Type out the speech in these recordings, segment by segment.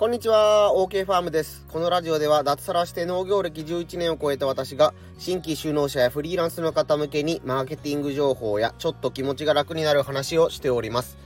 こんにちは、OK ファームです。このラジオでは脱サラして農業歴11年を超えた私が新規就農者やフリーランスの方向けにマーケティング情報やちょっと気持ちが楽になる話をしております。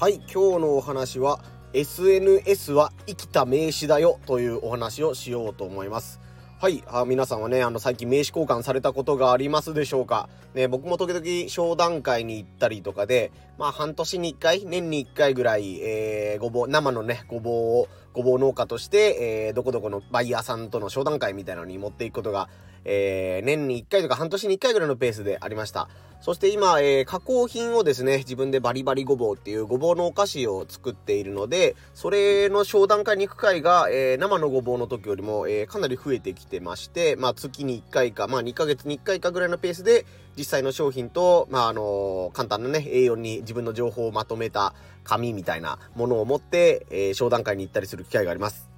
はい、今日のお話は SNS は生きた名詞だよというお話をしようと思います。はい。あ皆さんはね、あの、最近名刺交換されたことがありますでしょうか？ね、僕も時々商談会に行ったりとかで、まあ、半年に一回、年に一回ぐらい、えー、ごぼう、生のね、ごぼうを、ごぼう農家として、えー、どこどこのバイヤーさんとの商談会みたいなのに持っていくことがえー、年に1回とか半年に1回ぐらいのペースでありました。そして今、えー、加工品をですね、自分でバリバリごぼうっていうごぼうのお菓子を作っているので、それの商談会に行く回が、えー、生のごぼうの時よりも、えー、かなり増えてきてまして、まあ月に1回か、まあ2ヶ月に1回かぐらいのペースで、実際の商品と、まああの簡単なね、A4 に自分の情報をまとめた紙みたいなものを持って、え商談会に行ったりする機会があります。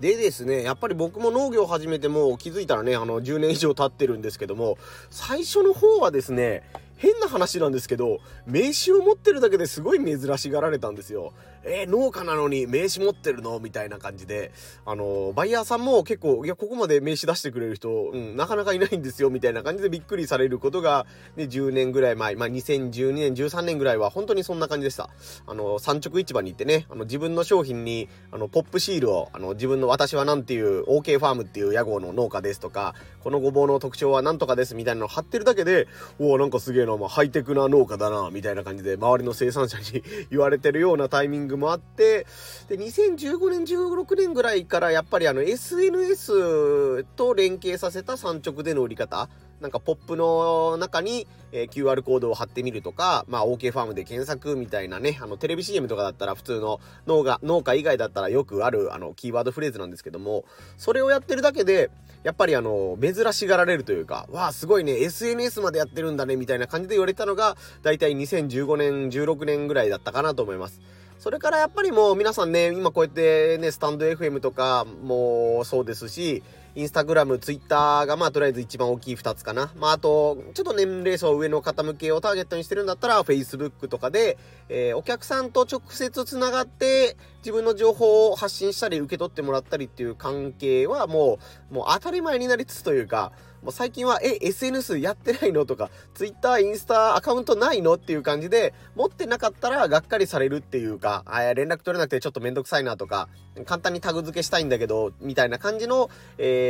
でですね、やっぱり僕も農業を始めても気づいたらね、あの、10年以上経ってるんですけども、最初の方はですね、変な話なんですけど、名刺を持ってるだけですごい珍しがられたんですよ。えー、農家なのに名刺持ってるの？みたいな感じで、あのー、バイヤーさんも結構、いや、ここまで名刺出してくれる人、うん、なかなかいないんですよ、みたいな感じでびっくりされることが、ね、10年ぐらい前、まあ、2012年、13年ぐらいは本当にそんな感じでした。あのー、産直市場に行ってね、あの、自分の商品に、あの、ポップシールを、あの、自分の私はなんていう、OK ファームっていう屋号の農家ですとか、このごぼうの特徴はなんとかですみたいなのを貼ってるだけで、おおなんかすげえな、まあ、ハイテクな農家だな、みたいな感じで、周りの生産者に言われてるようなタイミングもあって、で、2015年、16年ぐらいからやっぱりあの SNS と連携させた産直での売り方、なんかポップの中に、えー、QR コードを貼ってみるとか、まあ OK ファームで検索みたいなね、あのテレビ CM とかだったら普通の農家、農家以外だったらよくあるあのキーワードフレーズなんですけども、それをやってるだけで、やっぱりあの、珍しがられるというか、わあ、すごいね、SNS までやってるんだね、みたいな感じで言われたのが、だいたい2015年、16年ぐらいだったかなと思います。それからやっぱりもう皆さんね、今こうやってね、スタンド FM とかもそうですし、インスタグラム、ツイッターがまあとりあえず一番大きい2つかな。まああと、ちょっと年齢層上の方向けをターゲットにしてるんだったら、Facebook とかで、えー、お客さんと直接つながって、自分の情報を発信したり受け取ってもらったりっていう関係はもう、もう当たり前になりつつというか、もう最近は、え、SNS やってないのとか、Twitter、インスタアカウントないのっていう感じで、持ってなかったらがっかりされるっていうか、あ連絡取れなくてちょっとめんどくさいなとか、簡単にタグ付けしたいんだけど、みたいな感じの、えー、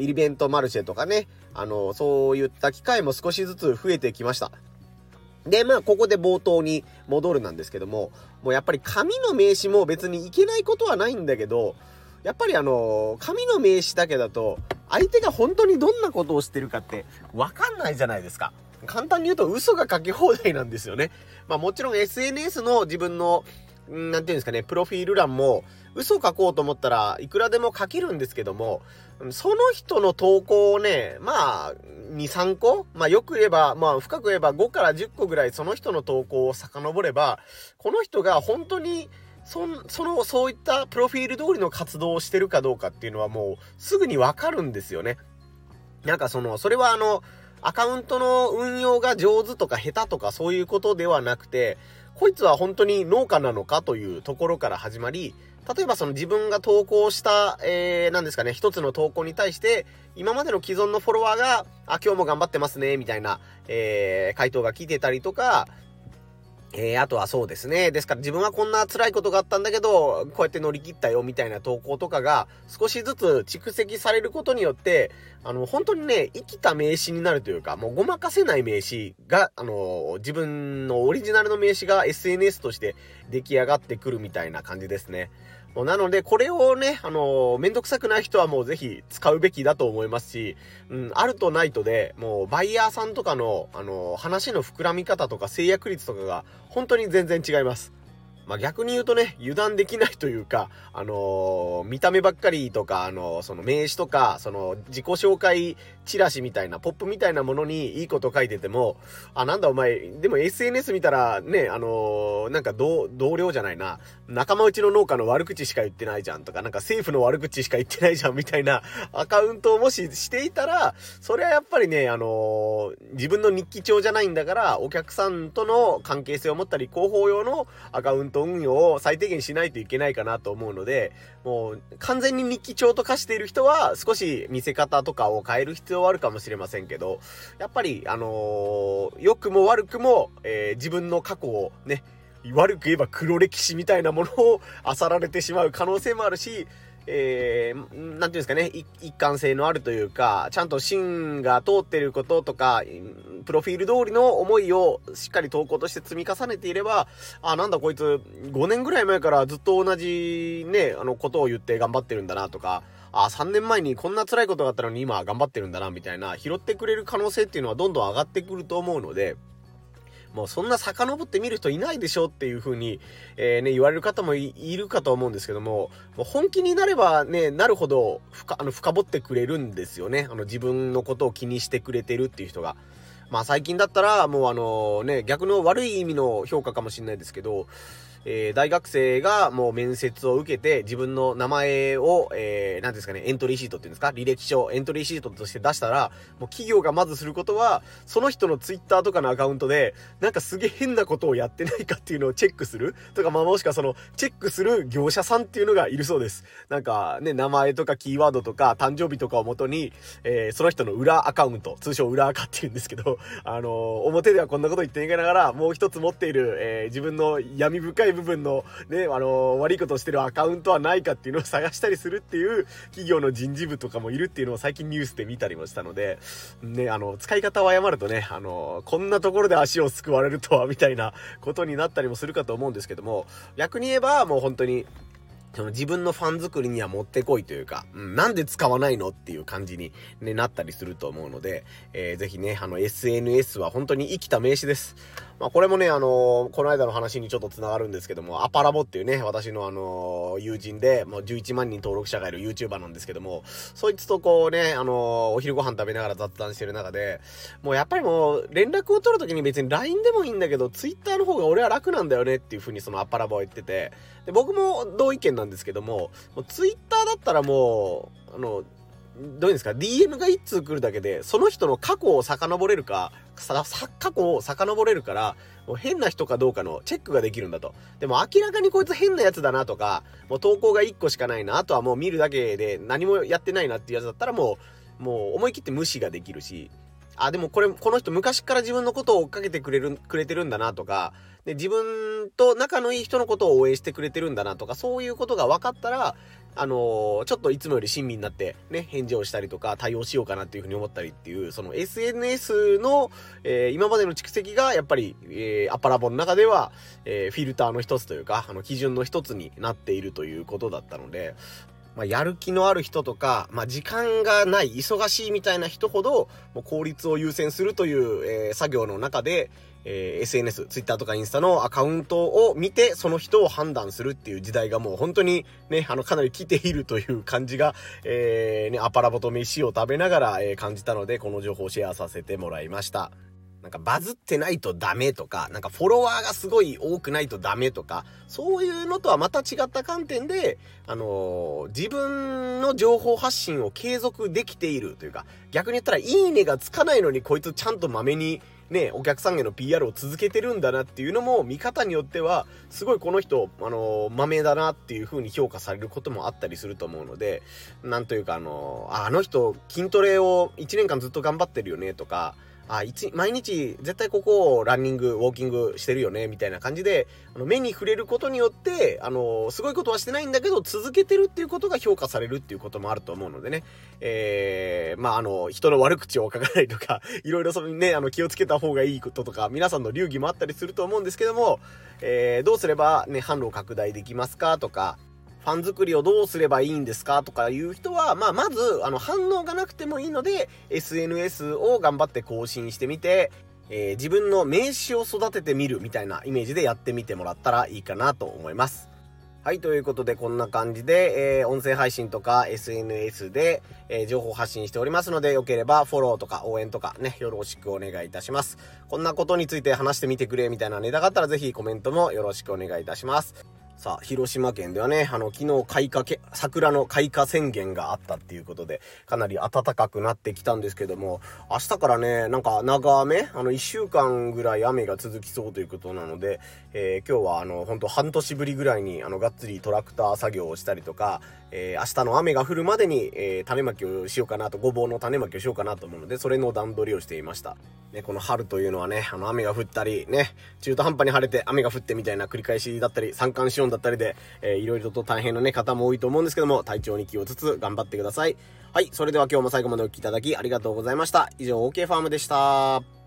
イベントマルシェとかね、あの、そういった機会も少しずつ増えてきました。で、まあ、ここで冒頭に戻るなんですけども、もうやっぱり紙の名刺も別にいけないことはないんだけど、やっぱりあの、紙の名刺だけだと、相手が本当にどんなことをしてるかってわかんないじゃないですか。簡単に言うと嘘が書き放題なんですよね。まあもちろん SNS の自分の、なんていうんですかね、プロフィール欄も嘘書こうと思ったらいくらでも書けるんですけども、その人の投稿をね、まあ、2、3個まあよく言えば、まあ深く言えば5から10個ぐらいその人の投稿を遡れば、この人が本当にそその、そういったプロフィール通りの活動をしてるかどうかっていうのはもうすぐにわかるんですよね。なんかその、それはあの、アカウントの運用が上手とか下手とかそういうことではなくて、こいつは本当に農家なのかというところから始まり、例えばその自分が投稿した、えー、なんですかね、一つの投稿に対して、今までの既存のフォロワーが、あ、今日も頑張ってますね、みたいな、えー、回答が来てたりとか、えー、あとはそうですね。ですから自分はこんな辛いことがあったんだけど、こうやって乗り切ったよみたいな投稿とかが少しずつ蓄積されることによって、あの、本当にね、生きた名刺になるというか、もうごまかせない名刺が、あの、自分のオリジナルの名刺が SNS として出来上がってくるみたいな感じですね。なので、これをね、あの、めんどくさくない人はもうぜひ使うべきだと思いますし、うん、あるとないとで、もうバイヤーさんとかの、あの、話の膨らみ方とか制約率とかが本当に全然違います。まあ、逆に言うとね、油断できないというか、あのー、見た目ばっかりとか、あの、その名刺とか、その自己紹介チラシみたいな、ポップみたいなものにいいこと書いてても、あ、なんだお前、でも SNS 見たらね、あの、なんか同、同僚じゃないな、仲間内の農家の悪口しか言ってないじゃんとか、なんか政府の悪口しか言ってないじゃんみたいな アカウントをもししていたら、それはやっぱりね、あの、自分の日記帳じゃないんだから、お客さんとの関係性を持ったり、広報用のアカウント運用を最低限しないといけないかなと思うので、もう完全に日記帳と化している人は少し見せ方とかを変える必要はあるかもしれませんけど、やっぱり、あの、良くも悪くも、えー、自分の過去をね、悪く言えば黒歴史みたいなものを漁られてしまう可能性もあるし、えー、なんていうんですかね、一貫性のあるというか、ちゃんと芯が通ってることとか、プロフィール通りの思いをしっかり投稿として積み重ねていれば、あ、なんだこいつ、5年ぐらい前からずっと同じね、あの、ことを言って頑張ってるんだなとか、あ、3年前にこんな辛いことがあったのに今頑張ってるんだな、みたいな、拾ってくれる可能性っていうのはどんどん上がってくると思うので、もうそんな遡って見る人いないでしょっていう風に、えー、ね、言われる方もいるかと思うんですけども、もう本気になればね、なるほど深、あの、深掘ってくれるんですよね。あの、自分のことを気にしてくれてるっていう人が。まあ最近だったら、もうあのね、逆の悪い意味の評価かもしれないですけど、えー、大学生がもう面接を受けて自分の名前を、えー、なんですかね、エントリーシートっていうんですか、履歴書、エントリーシートとして出したら、もう企業がまずすることは、その人のツイッターとかのアカウントで、なんかすげえ変なことをやってないかっていうのをチェックするとか、まあもしくはその、チェックする業者さんっていうのがいるそうです。なんかね、名前とかキーワードとか、誕生日とかをもとに、えー、その人の裏アカウント、通称裏アカって言うんですけど、あのー、表ではこんなこと言っていけながら、もう一つ持っている、えー、自分の闇深い部分の、ね、あの、悪いことをしてるアカウントはないかっていうのを探したりするっていう企業の人事部とかもいるっていうのを最近ニュースで見たりもしたので、ね、あの、使い方を誤るとね、あの、こんなところで足をすくわれるとは、みたいなことになったりもするかと思うんですけども、逆に言えばもう本当に、その自分のファン作りにはもってこいというか、うん、なんで使わないのっていう感じに、ね、なったりすると思うので、えー、ぜひね、あの SNS は本当に生きた名詞です。まあこれもね、あのー、この間の話にちょっと繋がるんですけども、アパラボっていうね、私のあのー、友人で、もう11万人登録者がいる YouTuber なんですけども、そいつとこうね、あのー、お昼ご飯食べながら雑談してる中で、もうやっぱりもう連絡を取るときに別に LINE でもいいんだけど、Twitter の方が俺は楽なんだよねっていう風にそのアパラボは言ってて、で、僕も同意見なんんですけども、もう Twitter だったらもう、あの、どういうんですか ?DM が一通来るだけで、その人の過去を遡れるか、さ、過去を遡れるから、もう変な人かどうかのチェックができるんだと。でも明らかにこいつ変なやつだなとか、もう投稿が1個しかないな、あとはもう見るだけで何もやってないなっていうやつだったらもう、もう思い切って無視ができるし、あ、でもこれ、この人昔から自分のことを追っかけてくれる、くれてるんだなとか、で、自分と仲のいい人のことを応援してくれてるんだなとか、そういうことが分かったら、あのー、ちょっといつもより親身になって、ね、返事をしたりとか、対応しようかなっていうふうに思ったりっていう、その SNS の、えー、今までの蓄積が、やっぱり、えー、アパラボの中では、えフィルターの一つというか、あの、基準の一つになっているということだったので、まあ、やる気のある人とか、まあ、時間がない、忙しいみたいな人ほど、もう効率を優先するという、えー、作業の中で、えー、SNS、Twitter とかインスタのアカウントを見て、その人を判断するっていう時代がもう本当にね、あの、かなり来ているという感じが、えー、ね、アパラボと飯を食べながら、えー、感じたので、この情報をシェアさせてもらいました。なんかバズってないとダメとか、なんかフォロワーがすごい多くないとダメとか、そういうのとはまた違った観点で、あのー、自分の情報発信を継続できているというか、逆に言ったらいいねがつかないのにこいつちゃんとまめにね、お客さんへの PR を続けてるんだなっていうのも、見方によっては、すごいこの人、あのー、豆だなっていう風に評価されることもあったりすると思うので、なんというかあのー、あの人、筋トレを1年間ずっと頑張ってるよねとか、あ、一、毎日絶対ここをランニング、ウォーキングしてるよね、みたいな感じで、あの、目に触れることによって、あの、すごいことはしてないんだけど、続けてるっていうことが評価されるっていうこともあると思うのでね。えー、まあ、あの、人の悪口を書かないとか、いろいろそのね、あの、気をつけた方がいいこととか、皆さんの流儀もあったりすると思うんですけども、えー、どうすればね、販路を拡大できますかとか、ファン作りをどうすればいいんですかとかいう人は、まあ、まず、あの、反応がなくてもいいので、SNS を頑張って更新してみて、えー、自分の名刺を育ててみるみたいなイメージでやってみてもらったらいいかなと思います。はい、ということでこんな感じで、えー、音声配信とか SNS で、えー、情報発信しておりますので、よければフォローとか応援とかね、よろしくお願いいたします。こんなことについて話してみてくれみたいなネタがあったらぜひコメントもよろしくお願いいたします。さあ、広島県ではね、あの、昨日開花け、桜の開花宣言があったっていうことで、かなり暖かくなってきたんですけども、明日からね、なんか長雨、あの、1週間ぐらい雨が続きそうということなので、えー、今日はあの、本当半年ぶりぐらいに、あの、がっつりトラクター作業をしたりとか、えー、明日の雨が降るまでに、えー、種まきをしようかなと、ごぼうの種まきをしようかなと思うので、それの段取りをしていました。ね、この春というのはね、あの、雨が降ったり、ね、中途半端に晴れて雨が降ってみたいな繰り返しだったり、三寒四温だったりで、えー、いろいろと大変なね、方も多いと思うんですけども、体調に気をつつ頑張ってください。はい、それでは今日も最後までお聴きいただきありがとうございました。以上、OK ファームでした。